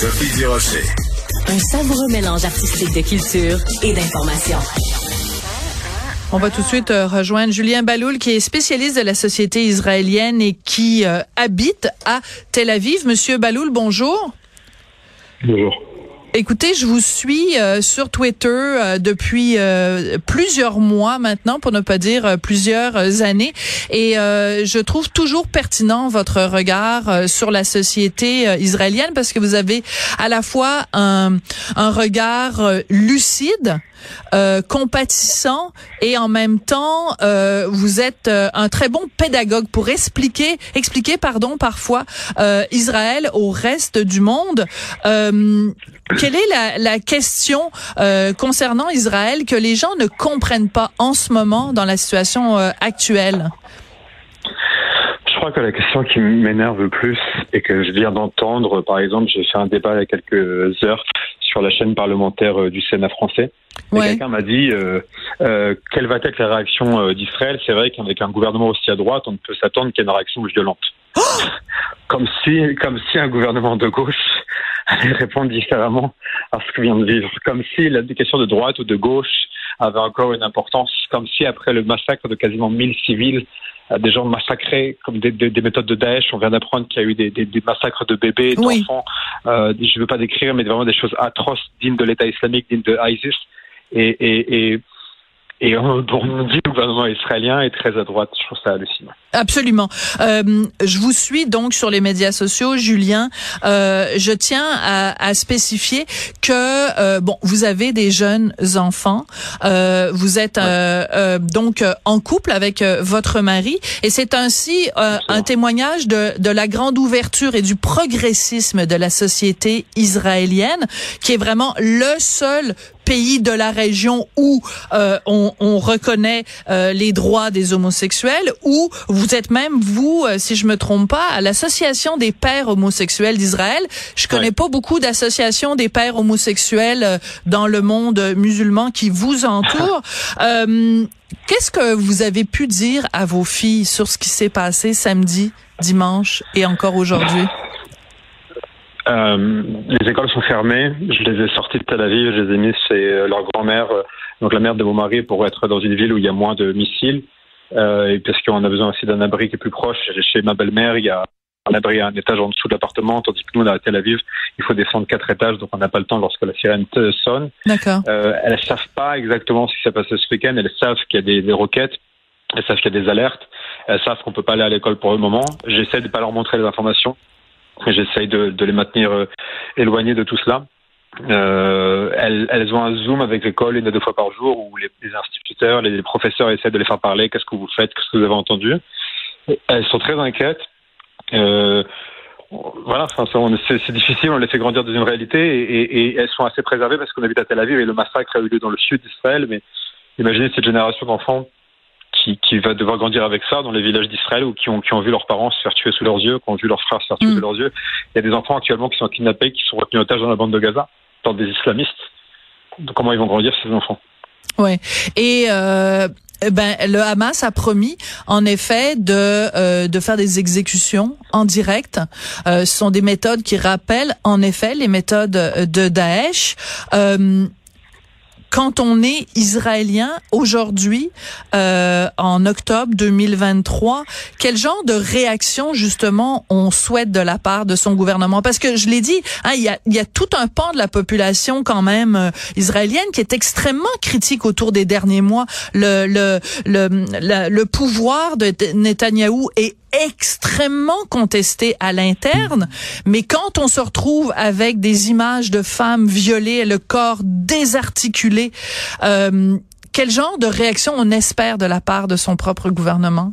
Sophie Durocher. Un savoureux mélange artistique de culture et d'information. On va tout de suite euh, rejoindre Julien Baloul, qui est spécialiste de la société israélienne et qui euh, habite à Tel Aviv. Monsieur Baloul, bonjour. Bonjour. Écoutez, je vous suis euh, sur Twitter euh, depuis euh, plusieurs mois maintenant, pour ne pas dire plusieurs années, et je trouve toujours pertinent votre regard sur la société israélienne parce que vous avez à la fois un, un regard lucide, compatissant, et en même temps, vous êtes un très bon pédagogue pour expliquer, expliquer pardon parfois Israël au reste du monde quelle est la, la question euh, concernant Israël que les gens ne comprennent pas en ce moment dans la situation euh, actuelle? Je crois que la question qui m'énerve le plus et que je viens d'entendre, par exemple, j'ai fait un débat il y a quelques heures sur la chaîne parlementaire euh, du Sénat français. Ouais. Quelqu'un m'a dit euh, euh, quelle va être la réaction d'Israël? C'est vrai qu'avec un gouvernement aussi à droite, on ne peut s'attendre qu'à une réaction violente. Oh comme si, comme si un gouvernement de gauche allait répondre différemment à ce que vient de vivre. Comme si la question de droite ou de gauche avait encore une importance. Comme si après le massacre de quasiment 1000 civils, des gens massacrés comme des, des, des méthodes de Daesh. On vient d'apprendre qu'il y a eu des, des, massacres de bébés, d'enfants. Euh, je ne veux pas décrire, mais vraiment des choses atroces, dignes de l'État islamique, dignes de ISIS. Et, et, et et on, on dit le gouvernement israélien est très à droite. Je trouve ça hallucinant. Absolument. Euh, je vous suis donc sur les médias sociaux, Julien. Euh, je tiens à, à spécifier que euh, bon, vous avez des jeunes enfants. Euh, vous êtes euh, euh, donc en couple avec votre mari, et c'est ainsi un témoignage de, de la grande ouverture et du progressisme de la société israélienne, qui est vraiment le seul pays de la région où euh, on, on, reconnaît euh, les droits des homosexuels, où vous êtes même, vous, euh, si je me trompe pas, à l'association des pères homosexuels d'Israël. Je connais pas beaucoup d'associations des pères homosexuels dans le monde musulman qui vous entoure. Qu'est-ce que vous avez pu dire à vos filles sur ce qui s'est passé samedi, dimanche et encore aujourd'hui? Euh, les écoles sont fermées. Je les ai sorties de Tel Aviv. Je les ai mis chez euh, leur grand-mère, euh, donc la mère de mon mari, pour être dans une ville où il y a moins de missiles. Euh, et parce qu'on a besoin aussi d'un abri qui est plus proche. Chez ma belle-mère, il y a un abri à un étage en dessous de l'appartement, tandis que nous, à Tel Aviv, il faut descendre quatre étages, donc on n'a pas le temps lorsque la sirène sonne. D'accord. Euh, elles savent pas exactement ce qui s'est passé ce week-end. Elles savent qu'il y a des, des roquettes. Elles savent qu'il y a des alertes. Elles savent qu'on peut pas aller à l'école pour le moment. J'essaie de pas leur montrer les informations. J'essaye de, les maintenir euh, éloignés de tout cela. Euh, elles, ont un Zoom avec l'école une à deux fois par jour où les, instituteurs, les professeurs essaient de les faire parler. Qu'est-ce que vous faites? Qu'est-ce que vous avez entendu? Elles sont très inquiètes. Euh, voilà, c'est difficile. On les fait grandir dans une réalité et, et elles sont assez préservées parce qu'on habite à Tel Aviv et le massacre a eu lieu dans le sud d'Israël. Mais imaginez cette génération d'enfants qui, qui, va devoir grandir avec ça dans les villages d'Israël ou qui ont, qui ont vu leurs parents se faire tuer sous leurs yeux, qui ont vu leurs frères se faire tuer mm. sous leurs yeux. Il y a des enfants actuellement qui sont kidnappés, qui sont retenus otages dans la bande de Gaza, par des islamistes. Donc, comment ils vont grandir ces enfants? Ouais. Et euh, ben le Hamas a promis en effet de euh, de faire des exécutions en direct. Euh, ce sont des méthodes qui rappellent en effet les méthodes de Daesh. Quand on est israélien aujourd'hui, euh, en octobre 2023, quel genre de réaction justement on souhaite de la part de son gouvernement? Parce que je l'ai dit, hein, il y, a, y, a, tout un pan de la population quand même euh, israélienne qui est extrêmement critique autour des derniers mois. Le le, le, le pouvoir de Netanyahou est extrêmement contesté à l'interne, mais quand on se retrouve avec des images de femmes violées, le corps désarticulé, euh, quel genre de réaction on espère de la part de son propre gouvernement?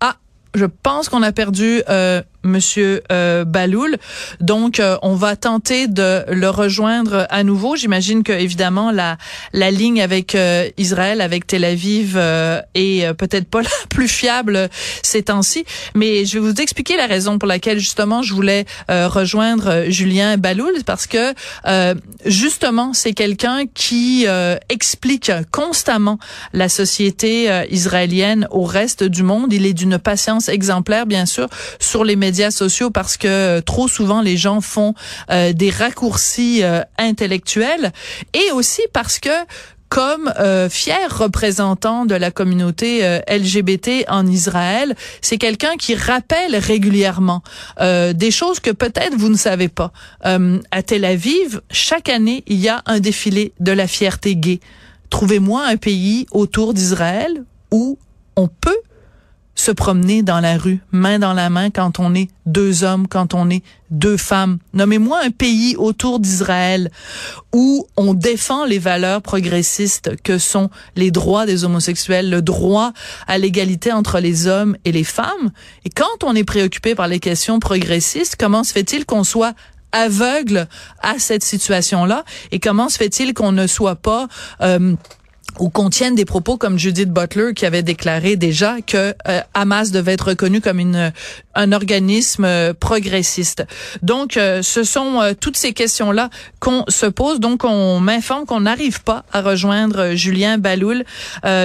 Ah, je pense qu'on a perdu euh, Monsieur euh, Baloul. Donc, euh, on va tenter de le rejoindre à nouveau. J'imagine que évidemment la la ligne avec euh, Israël, avec Tel Aviv, euh, est peut-être pas la plus fiable ces temps-ci. Mais je vais vous expliquer la raison pour laquelle justement je voulais rejoindre Julien Baloul, parce que justement c'est quelqu'un qui explique constamment la société israélienne au reste du monde. Il est d'une patience exemplaire, bien sûr, sur les médias médias sociaux parce que trop souvent les gens font des raccourcis intellectuels et aussi parce que comme euh, fier représentant de la communauté euh, LGBT en Israël. C'est quelqu'un qui rappelle régulièrement euh, des choses que peut-être vous ne savez pas. à Tel Aviv, chaque année, il y a un défilé de la fierté gay. Trouvez-moi un pays autour d'Israël où on peut se promener dans la rue, main dans la main, quand on est deux hommes, quand on est deux femmes. Nommez-moi un pays autour d'Israël où on défend les valeurs progressistes que sont les droits des homosexuels, le droit à l'égalité entre les hommes et les femmes. Et quand on est préoccupé par les questions progressistes, comment se fait-il qu'on soit aveugle à cette situation-là? Et comment se fait-il qu'on ne soit pas euh, ou contiennent des propos comme Judith Butler qui avait déclaré déjà que euh, Hamas devait être reconnu comme une un organisme euh, progressiste. Donc euh, ce sont toutes ces questions-là qu'on se pose. Donc on m'informe qu'on n'arrive pas à rejoindre Julien Baloul.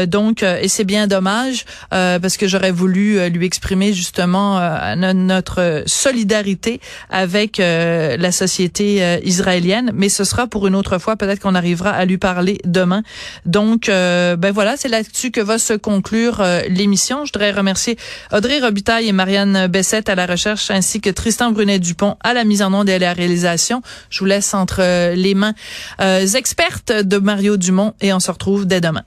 donc et c'est bien dommage parce que j'aurais voulu lui exprimer justement notre solidarité avec la société israélienne, mais ce sera pour une autre fois. Peut-être qu'on arrivera à lui parler demain. Donc donc, euh, ben voilà, c'est là-dessus que va se conclure euh, l'émission. Je voudrais remercier Audrey Robitaille et Marianne Bessette à la recherche, ainsi que Tristan Brunet-Dupont à la mise en onde et à la réalisation. Je vous laisse entre les mains euh, expertes de Mario Dumont et on se retrouve dès demain.